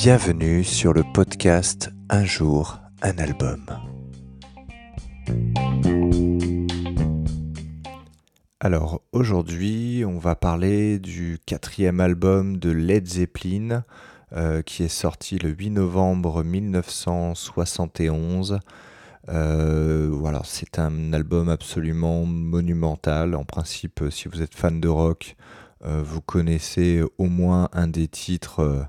Bienvenue sur le podcast Un jour, un album. Alors aujourd'hui, on va parler du quatrième album de Led Zeppelin euh, qui est sorti le 8 novembre 1971. Euh, voilà, c'est un album absolument monumental. En principe, si vous êtes fan de rock, euh, vous connaissez au moins un des titres,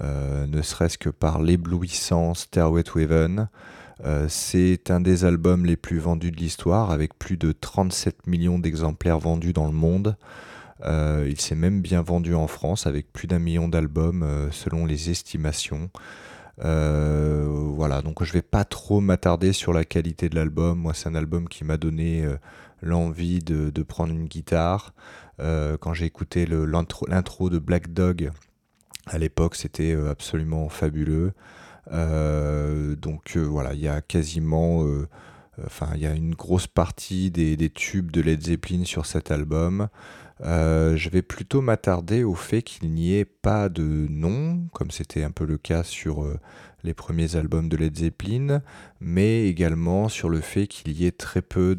ne serait-ce que par l'éblouissant Stairway to Heaven. c'est un des albums les plus vendus de l'histoire, avec plus de 37 millions d'exemplaires vendus dans le monde. Euh, il s'est même bien vendu en France avec plus d'un million d'albums euh, selon les estimations. Euh, voilà, donc je vais pas trop m'attarder sur la qualité de l'album. Moi, c'est un album qui m'a donné l'envie de, prendre une guitare. quand j'ai écouté l'intro de Black Dog, à l'époque, c'était absolument fabuleux. donc voilà, il y a quasiment Enfin, il y a une grosse partie des, tubes de Led Zeppelin sur cet album. Euh, je vais plutôt m'attarder au fait qu'il n'y ait pas de nom, comme c'était un peu le cas sur euh, les premiers albums de Led Zeppelin, mais également sur le fait qu'il y ait très peu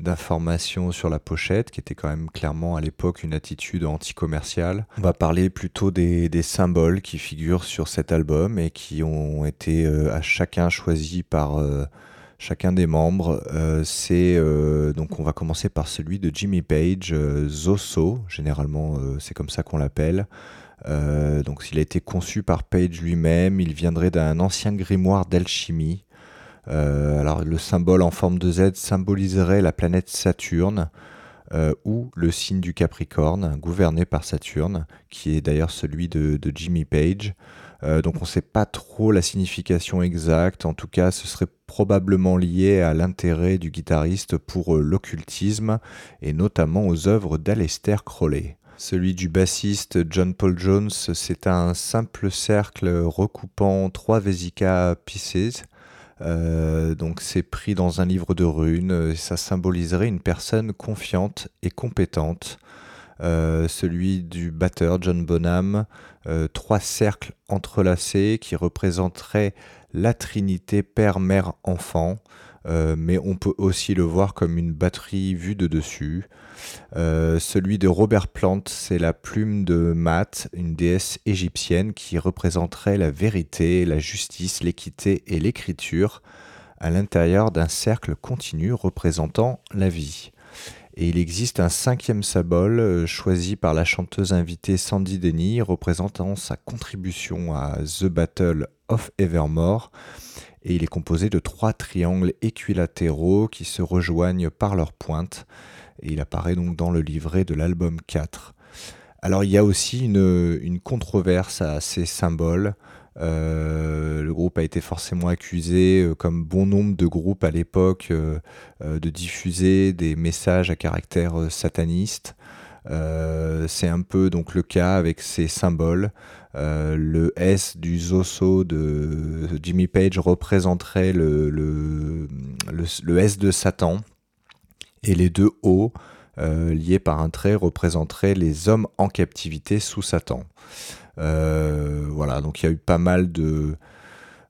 d'informations sur la pochette, qui était quand même clairement à l'époque une attitude anti-commerciale. On va parler plutôt des, symboles qui figurent sur cet album et qui ont été euh, à chacun choisis par chacun des membres. Euh, c'est euh, donc on va commencer par celui de Jimmy Page, euh, Zoso, généralement c'est comme ça qu'on l'appelle. donc il a été conçu par Page lui-même, il viendrait d'un ancien grimoire d'alchimie. alors le symbole en forme de Z symboliserait la planète Saturne. ou le signe du Capricorne, gouverné par Saturne, qui est d'ailleurs celui de Jimmy Page. Euh, donc on ne sait pas trop la signification exacte. En tout cas, ce serait probablement lié à l'intérêt du guitariste pour euh, l'occultisme et notamment aux œuvres d'Aleister Crowley. Celui du bassiste John Paul Jones, c'est un simple cercle recoupant trois Vesica Pieces. Euh, donc c'est pris dans un livre de runes, ça symboliserait une personne confiante et compétente. Euh, celui du batteur John Bonham, euh, trois cercles entrelacés qui représenteraient la Trinité Père, Mère, Enfant. Euh, mais on peut aussi le voir comme une batterie vue de dessus. celui de Robert Plant, c'est la plume de Math, une déesse égyptienne qui représenterait la vérité, la justice, l'équité et l'écriture à l'intérieur d'un cercle continu représentant la vie. Et il existe un cinquième symbole euh, choisi par la chanteuse invitée Sandy Denny, représentant sa contribution à The Battle of Evermore. Et il est composé de trois triangles équilatéraux qui se rejoignent par leur pointe. Et il apparaît donc dans le livret de l'album 4. Alors il y a aussi une, une controverse à ces symboles. Euh, le groupe a été forcément accusé, euh, comme bon nombre de groupes à l'époque, euh, de diffuser des messages à caractère sataniste. c'est un peu donc le cas avec ces symboles. le S du Zoso de Jimmy Page représenterait le, S de Satan et les deux O liés par un trait représenteraient les hommes en captivité sous Satan. Voilà, donc il y a eu pas mal de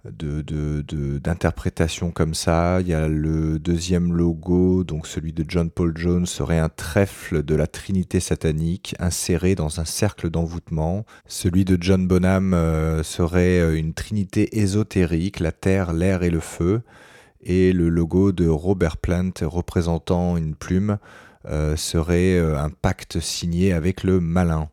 d'interprétations comme ça. Il y a le deuxième logo, donc celui de John Paul Jones, serait un trèfle de la Trinité satanique inséré dans un cercle d'envoûtement. Celui de John Bonham euh, serait euh, une Trinité ésotérique, la terre, l'air et le feu. Et le logo de Robert Plant représentant une plume euh, serait euh, un pacte signé avec le malin.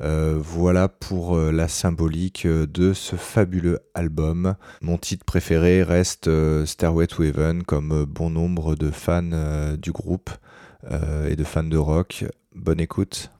Euh, voilà pour la symbolique de ce fabuleux album. Mon titre préféré reste Stairway to Heaven, comme bon nombre de fans du groupe et de fans de rock. Bonne écoute.